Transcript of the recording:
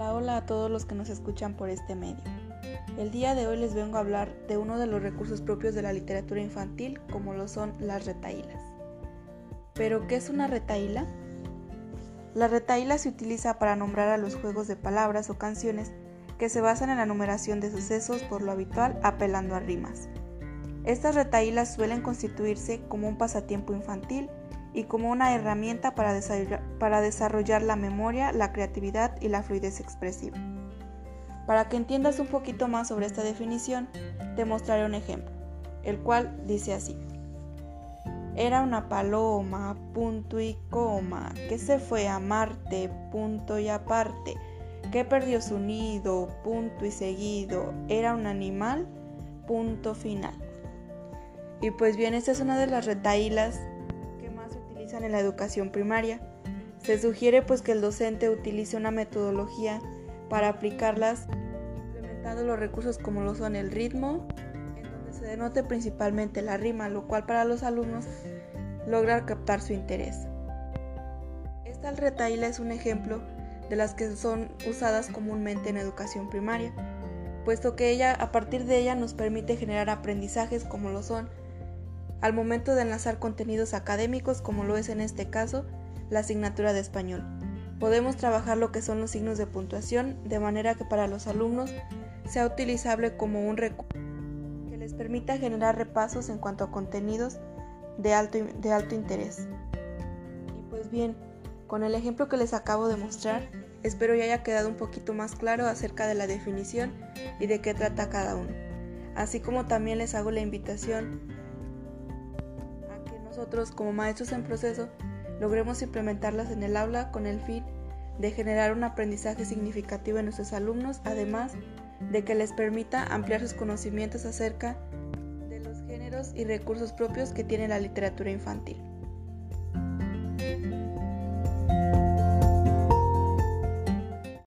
a todos los que nos escuchan por este medio. El día de hoy les vengo a hablar de uno de los recursos propios de la literatura infantil, como lo son las retaílas. ¿Pero qué es una retaíla? La retaíla se utiliza para nombrar a los juegos de palabras o canciones que se basan en la numeración de sucesos por lo habitual apelando a rimas. Estas retaílas suelen constituirse como un pasatiempo infantil y como una herramienta para desarrollar, la memoria, la creatividad y la fluidez expresiva. Para que entiendas un poquito más sobre esta definición, te mostraré un ejemplo, el cual dice así. Era una paloma, punto y coma, que se fue a Marte, punto y aparte, que perdió su nido, punto y seguido. Era un animal, punto final. Y pues bien, esta es una de las retaílas en la educación primaria. Se sugiere pues que el docente utilice una metodología para aplicarlas implementando los recursos como lo son el ritmo, en donde se denote principalmente la rima, lo cual para los alumnos logra captar su interés. Esta retaíla es un ejemplo de las que son usadas comúnmente en educación primaria, puesto que ella a partir de ella nos permite generar aprendizajes como lo son al momento de enlazar contenidos académicos como lo es en este caso la asignatura de español. Podemos trabajar lo que son los signos de puntuación de manera que para los alumnos sea utilizable como un recurso que les permita generar repasos en cuanto a contenidos de alto, de alto interés. Y pues bien, con el ejemplo que les acabo de mostrar, espero ya haya quedado un poquito más claro acerca de la definición y de qué trata cada uno. Así como también les hago la invitación nosotros como maestros en proceso logremos implementarlas en el aula con el fin de generar un aprendizaje significativo en nuestros alumnos, además de que les permita ampliar sus conocimientos acerca de los géneros y recursos propios que tiene la literatura infantil.